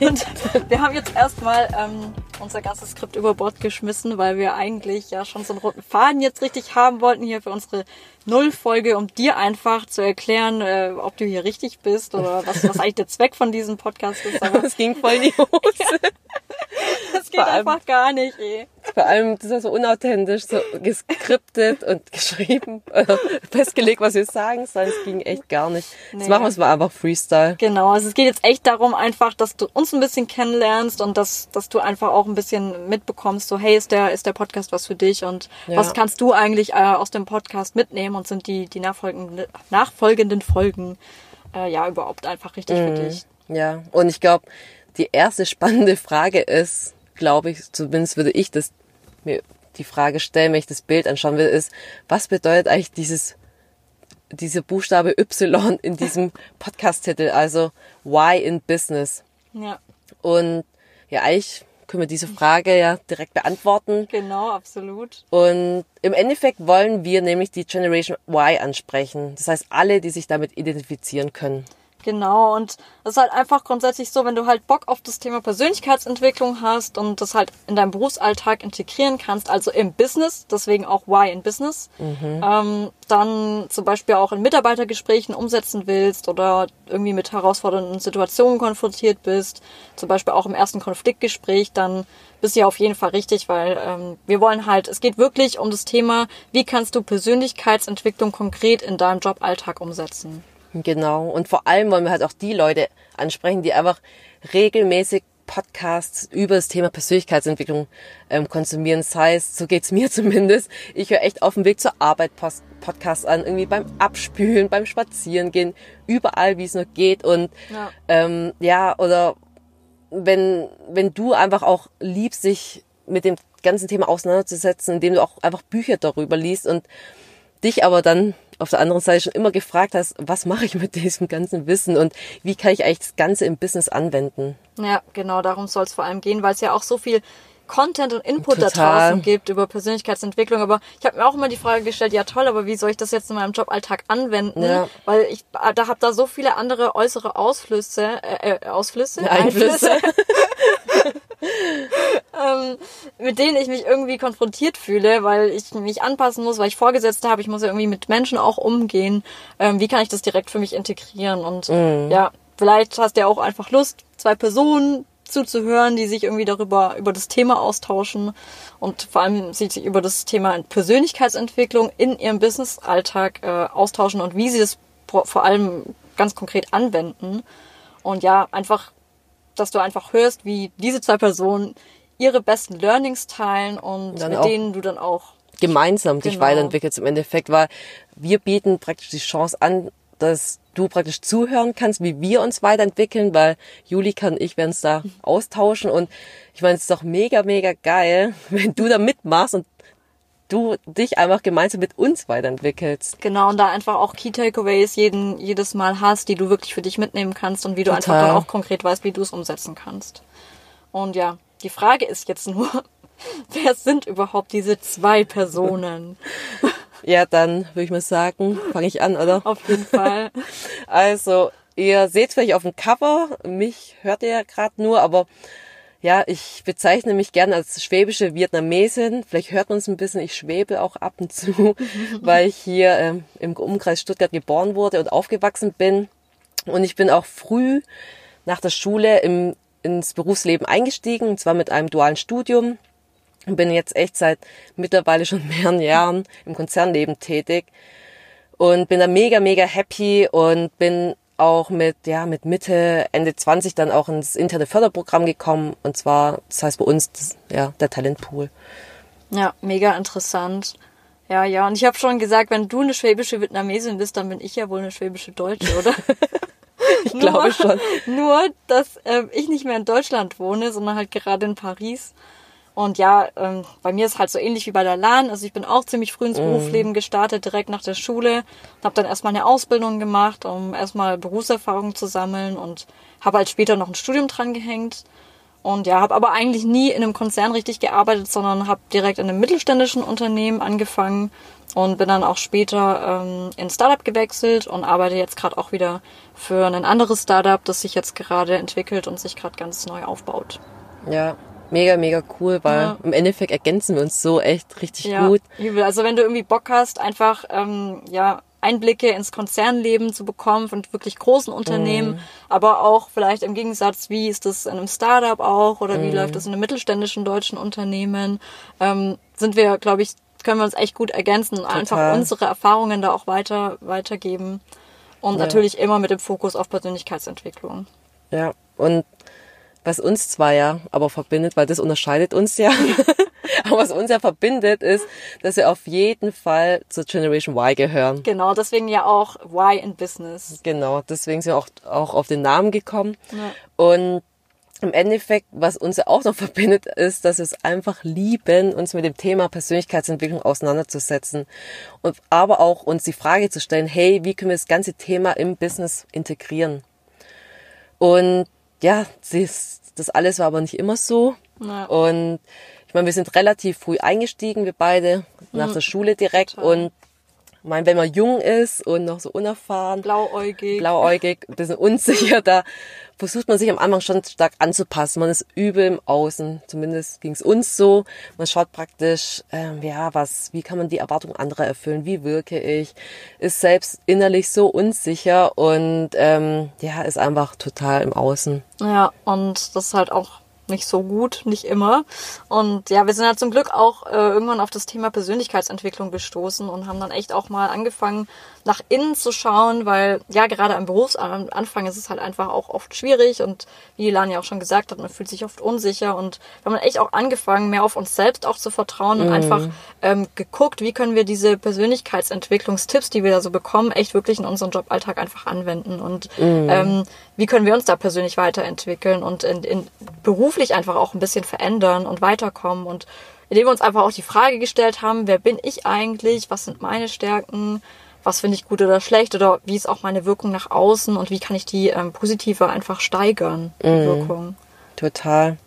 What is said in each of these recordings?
Und wir haben jetzt erstmal ähm, unser ganzes Skript über Bord geschmissen, weil wir eigentlich ja schon so einen roten Faden jetzt richtig haben wollten hier für unsere Nullfolge, um dir einfach zu erklären, äh, ob du hier richtig bist oder was, was eigentlich der Zweck von diesem Podcast ist. Aber es ging voll in die Hose. Ja. Das geht allem, einfach gar nicht, ey. Vor allem, das ist so unauthentisch, so geskriptet und geschrieben, äh, festgelegt, was wir sagen sollen. Es ging echt gar nicht. Nee. Das machen wir es mal einfach Freestyle. Genau, also es geht jetzt echt darum einfach, dass du uns ein bisschen kennenlernst und dass, dass du einfach auch ein bisschen mitbekommst, so hey, ist der, ist der Podcast was für dich und ja. was kannst du eigentlich äh, aus dem Podcast mitnehmen und sind die, die nachfolgenden, nachfolgenden Folgen äh, ja überhaupt einfach richtig mhm. für dich. Ja, und ich glaube, die erste spannende Frage ist, glaube ich, zumindest würde ich das mir die Frage stellen, wenn ich das Bild anschauen will, ist, was bedeutet eigentlich dieses diese Buchstabe Y in diesem Podcast-Titel, also Why in Business? Ja. Und ja, eigentlich können wir diese Frage ja direkt beantworten. Genau, absolut. Und im Endeffekt wollen wir nämlich die Generation Y ansprechen. Das heißt, alle, die sich damit identifizieren können. Genau, und es ist halt einfach grundsätzlich so, wenn du halt Bock auf das Thema Persönlichkeitsentwicklung hast und das halt in deinem Berufsalltag integrieren kannst, also im Business, deswegen auch Why in Business, mhm. ähm, dann zum Beispiel auch in Mitarbeitergesprächen umsetzen willst oder irgendwie mit herausfordernden Situationen konfrontiert bist, zum Beispiel auch im ersten Konfliktgespräch, dann bist du ja auf jeden Fall richtig, weil ähm, wir wollen halt, es geht wirklich um das Thema, wie kannst du Persönlichkeitsentwicklung konkret in deinem Joballtag umsetzen. Genau. Und vor allem wollen wir halt auch die Leute ansprechen, die einfach regelmäßig Podcasts über das Thema Persönlichkeitsentwicklung ähm, konsumieren. Das heißt, so geht's mir zumindest. Ich höre echt auf dem Weg zur Arbeit Post Podcasts an, irgendwie beim Abspülen, beim Spazierengehen, überall, wie es nur geht. Und ja, ähm, ja oder wenn, wenn du einfach auch liebst, sich mit dem ganzen Thema auseinanderzusetzen, indem du auch einfach Bücher darüber liest und dich aber dann auf der anderen Seite schon immer gefragt hast, was mache ich mit diesem ganzen Wissen und wie kann ich eigentlich das Ganze im Business anwenden? Ja, genau, darum soll es vor allem gehen, weil es ja auch so viel Content und Input Total. da draußen gibt über Persönlichkeitsentwicklung. Aber ich habe mir auch immer die Frage gestellt, ja toll, aber wie soll ich das jetzt in meinem Joballtag anwenden? Ja. Weil ich da habe da so viele andere äußere Ausflüsse, äh, äh Ausflüsse, Einflüsse. Einflüsse. ähm, mit denen ich mich irgendwie konfrontiert fühle, weil ich mich anpassen muss, weil ich Vorgesetzte habe, ich muss ja irgendwie mit Menschen auch umgehen. Ähm, wie kann ich das direkt für mich integrieren? Und mhm. ja, vielleicht hast du ja auch einfach Lust, zwei Personen zuzuhören, die sich irgendwie darüber, über das Thema austauschen und vor allem sich über das Thema Persönlichkeitsentwicklung in ihrem Business-Alltag äh, austauschen und wie sie das vor allem ganz konkret anwenden. Und ja, einfach dass du einfach hörst, wie diese zwei Personen ihre besten Learnings teilen und mit denen du dann auch gemeinsam genau. dich weiterentwickelst im Endeffekt, weil wir bieten praktisch die Chance an, dass du praktisch zuhören kannst, wie wir uns weiterentwickeln, weil Julika und ich werden es da austauschen und ich meine, es ist doch mega, mega geil, wenn du da mitmachst und du dich einfach gemeinsam mit uns weiterentwickelst. Genau, und da einfach auch Key Takeaways jeden, jedes Mal hast, die du wirklich für dich mitnehmen kannst und wie du Total. einfach dann auch konkret weißt, wie du es umsetzen kannst. Und ja, die Frage ist jetzt nur, wer sind überhaupt diese zwei Personen? Ja, dann würde ich mal sagen, fange ich an, oder? Auf jeden Fall. Also, ihr seht vielleicht auf dem Cover, mich hört ihr ja gerade nur, aber ja, ich bezeichne mich gerne als schwäbische Vietnamesin. Vielleicht hört man es ein bisschen, ich schwebe auch ab und zu, weil ich hier ähm, im Umkreis Stuttgart geboren wurde und aufgewachsen bin. Und ich bin auch früh nach der Schule im, ins Berufsleben eingestiegen, und zwar mit einem dualen Studium. Und bin jetzt echt seit mittlerweile schon mehreren Jahren im Konzernleben tätig und bin da mega, mega happy und bin auch mit, ja, mit Mitte, Ende 20 dann auch ins interne Förderprogramm gekommen. Und zwar, das heißt bei uns, das, ja, der Talentpool. Ja, mega interessant. Ja, ja. Und ich habe schon gesagt, wenn du eine schwäbische Vietnamesin bist, dann bin ich ja wohl eine schwäbische Deutsche, oder? ich nur, glaube schon. Nur, dass äh, ich nicht mehr in Deutschland wohne, sondern halt gerade in Paris. Und ja, ähm, bei mir ist halt so ähnlich wie bei der LAN. Also ich bin auch ziemlich früh Mhm. ins Berufsleben gestartet, direkt nach der Schule. Habe dann erstmal eine Ausbildung gemacht, um erstmal Berufserfahrung zu sammeln und habe halt später noch ein Studium dran gehängt. Und ja, habe aber eigentlich nie in einem Konzern richtig gearbeitet, sondern habe direkt in einem mittelständischen Unternehmen angefangen und bin dann auch später ähm, in Startup gewechselt und arbeite jetzt gerade auch wieder für ein anderes Startup, das sich jetzt gerade entwickelt und sich gerade ganz neu aufbaut. Ja, mega, mega cool, weil Ja. im Endeffekt ergänzen wir uns so echt richtig Ja, gut. übel. Also wenn du irgendwie Bock hast, einfach ähm, ja Einblicke ins Konzernleben zu bekommen von wirklich großen Unternehmen, Mhm. aber auch vielleicht im Gegensatz, wie ist das in einem Startup auch oder Mhm. wie läuft das in einem mittelständischen deutschen Unternehmen, ähm, sind wir, glaube ich, können wir uns echt gut ergänzen und einfach unsere Erfahrungen da auch weiter weitergeben und natürlich immer mit dem Fokus auf Persönlichkeitsentwicklung. Ja, und was uns zwar ja aber verbindet, weil das unterscheidet uns ja, aber was uns ja verbindet, ist, dass wir auf jeden Fall zur Generation Y gehören. Genau, deswegen ja auch Why in Business. Genau, deswegen sind wir auch, auch auf den Namen gekommen. Ja. Und im Endeffekt, was uns ja auch noch verbindet, ist, dass wir es einfach lieben, uns mit dem Thema Persönlichkeitsentwicklung auseinanderzusetzen. Und aber auch uns die Frage zu stellen, hey, wie können wir das ganze Thema im Business integrieren? Und ja, das, das alles war aber nicht immer so. Ja. Und ich meine, wir sind relativ früh eingestiegen, wir beide, nach der Schule direkt. Total. Und ich meine, wenn man jung ist und noch so unerfahren, Blauäugig. blauäugig, ein bisschen unsicher, da versucht man sich am Anfang schon stark anzupassen. Man ist übel im Außen, zumindest ging es uns so. Man schaut praktisch, ähm, ja, was, wie kann man die Erwartungen anderer erfüllen, wie wirke ich, ist selbst innerlich so unsicher und ähm, ja, ist einfach total im Außen. Ja, und das ist halt auch nicht so gut, nicht immer. Und ja, wir sind halt zum Glück auch äh, irgendwann auf das Thema Persönlichkeitsentwicklung gestoßen und haben dann echt auch mal angefangen, nach innen zu schauen, weil ja, gerade am Berufsanfang ist es halt einfach auch oft schwierig und wie Lan ja auch schon gesagt hat, man fühlt sich oft unsicher und wir haben dann echt auch angefangen, mehr auf uns selbst auch zu vertrauen und einfach ähm, geguckt, wie können wir diese Persönlichkeitsentwicklungstipps, die wir da so bekommen, echt wirklich in unseren Joballtag einfach anwenden und ähm, wie können wir uns da persönlich weiterentwickeln und in, in beruflich einfach auch ein bisschen verändern und weiterkommen und indem wir uns einfach auch die Frage gestellt haben, wer bin ich eigentlich, was sind meine Stärken, was finde ich gut oder schlecht oder wie ist auch meine Wirkung nach außen und wie kann ich die ähm, positiver einfach steigern, die Wirkung. Total.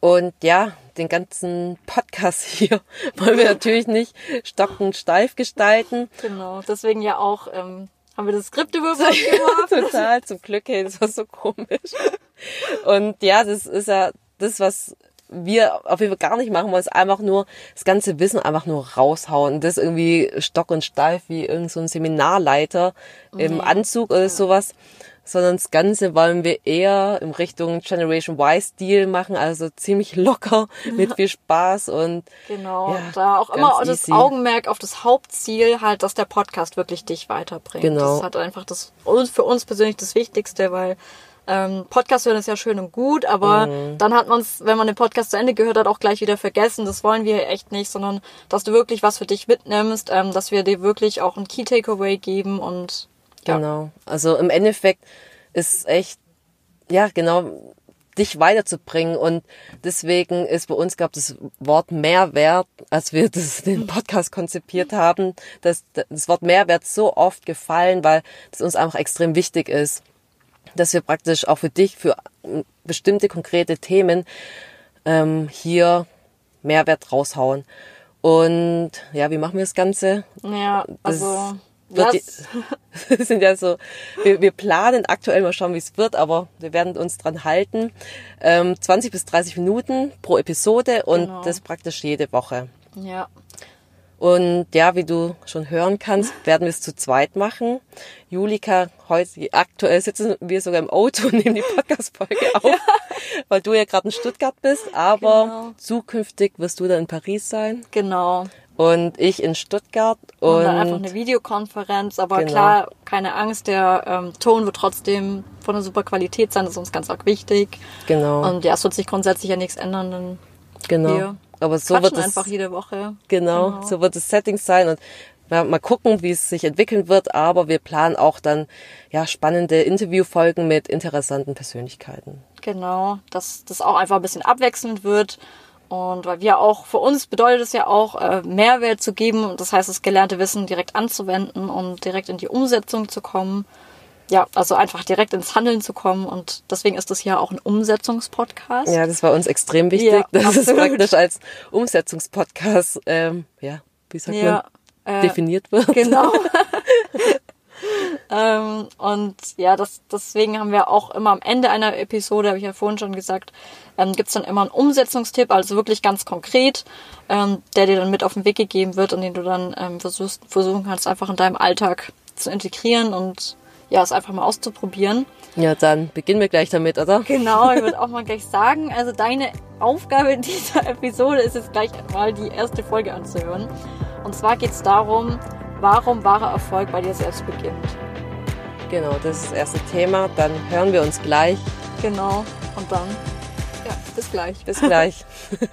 Und ja, den ganzen Podcast hier wollen wir natürlich nicht stockend steif gestalten. Genau, deswegen ja auch ähm, haben wir das Skript über Bord geworfen. Total, zum Glück, hey, das war so komisch. Und ja, das ist ja das, was wir auf jeden Fall gar nicht machen wollen, ist einfach nur das ganze Wissen einfach nur raushauen. Das irgendwie stock und steif wie irgend so ein Seminarleiter im Anzug oder sowas. Sondern das Ganze wollen wir eher in Richtung Generation Y-Stil machen, also ziemlich locker, mit viel Spaß und Genau, Ja, da auch immer das easy. Augenmerk auf das Hauptziel halt, dass der Podcast wirklich dich weiterbringt. Genau. Das hat einfach das für uns persönlich das Wichtigste, weil ähm, Podcast hören ist ja schön und gut, aber Mhm. dann hat man es, wenn man den Podcast zu Ende gehört hat, auch gleich wieder vergessen. Das wollen wir echt nicht, sondern dass du wirklich was für dich mitnimmst, ähm, dass wir dir wirklich auch ein Key Takeaway geben und ja. Genau. Also im Endeffekt ist echt, ja, genau, dich weiterzubringen. Und deswegen ist bei uns, glaube das Wort Mehrwert, als wir das, den Podcast konzipiert haben, das, das Wort Mehrwert so oft gefallen, weil das uns einfach extrem wichtig ist. Dass wir praktisch auch für dich, für ähm, bestimmte konkrete Themen ähm, hier Mehrwert raushauen. Und ja, wie machen wir das Ganze? Ja, Das also das, die, das sind ja so, wir, wir planen aktuell mal schauen, wie es wird, aber wir werden uns dran halten. Ähm, 20 bis 30 Minuten pro Episode und Genau. das praktisch jede Woche. ja, Und ja, wie du schon hören kannst, werden wir es zu zweit machen. Julika, heute, aktuell sitzen wir sogar im Auto und nehmen die Podcast-Folge auf, weil du ja gerade in Stuttgart bist, aber Genau. zukünftig wirst du dann in Paris sein genau. und ich in Stuttgart Und und dann einfach eine Videokonferenz, aber Genau. klar, keine Angst, der ähm, Ton wird trotzdem von einer super Qualität sein, das ist uns ganz arg wichtig. genau, Und ja, es wird sich grundsätzlich ja nichts ändern, dann genau. wir Aber so quatschen wird es einfach jede Woche. Genau, Genau. so wird das Setting sein und ja, mal gucken, wie es sich entwickeln wird, aber wir planen auch dann ja spannende Interviewfolgen mit interessanten Persönlichkeiten. Genau, dass das auch einfach ein bisschen abwechselnd wird Und weil wir auch, für uns bedeutet es ja auch, äh, Mehrwert zu geben. Und das heißt, das gelernte Wissen direkt anzuwenden und direkt in die Umsetzung zu kommen. Ja, also einfach direkt ins Handeln zu kommen. Und deswegen ist das hier auch ein Umsetzungspodcast. Ja, das war uns extrem wichtig, Ja, dass es absolut. praktisch als Umsetzungspodcast, ähm, ja, wie sagt Ja, man, äh, definiert wird. Genau. ähm, und ja, das, deswegen haben wir auch immer am Ende einer Episode, habe ich ja vorhin schon gesagt, ähm, gibt's dann immer einen Umsetzungstipp, also wirklich ganz konkret, ähm, der dir dann mit auf den Weg gegeben wird und den du dann ähm, versuchst, versuchen kannst, einfach in deinem Alltag zu integrieren und ja, es einfach mal auszuprobieren. Ja, dann beginnen wir gleich damit, oder? Genau, ich würde auch mal gleich sagen, also deine Aufgabe in dieser Episode ist jetzt gleich mal die erste Folge anzuhören. Und zwar geht's darum, warum wahrer Erfolg bei dir selbst beginnt. Genau, das ist das erste Thema. Dann hören wir uns gleich. Genau. Und dann, ja, bis gleich. Bis gleich.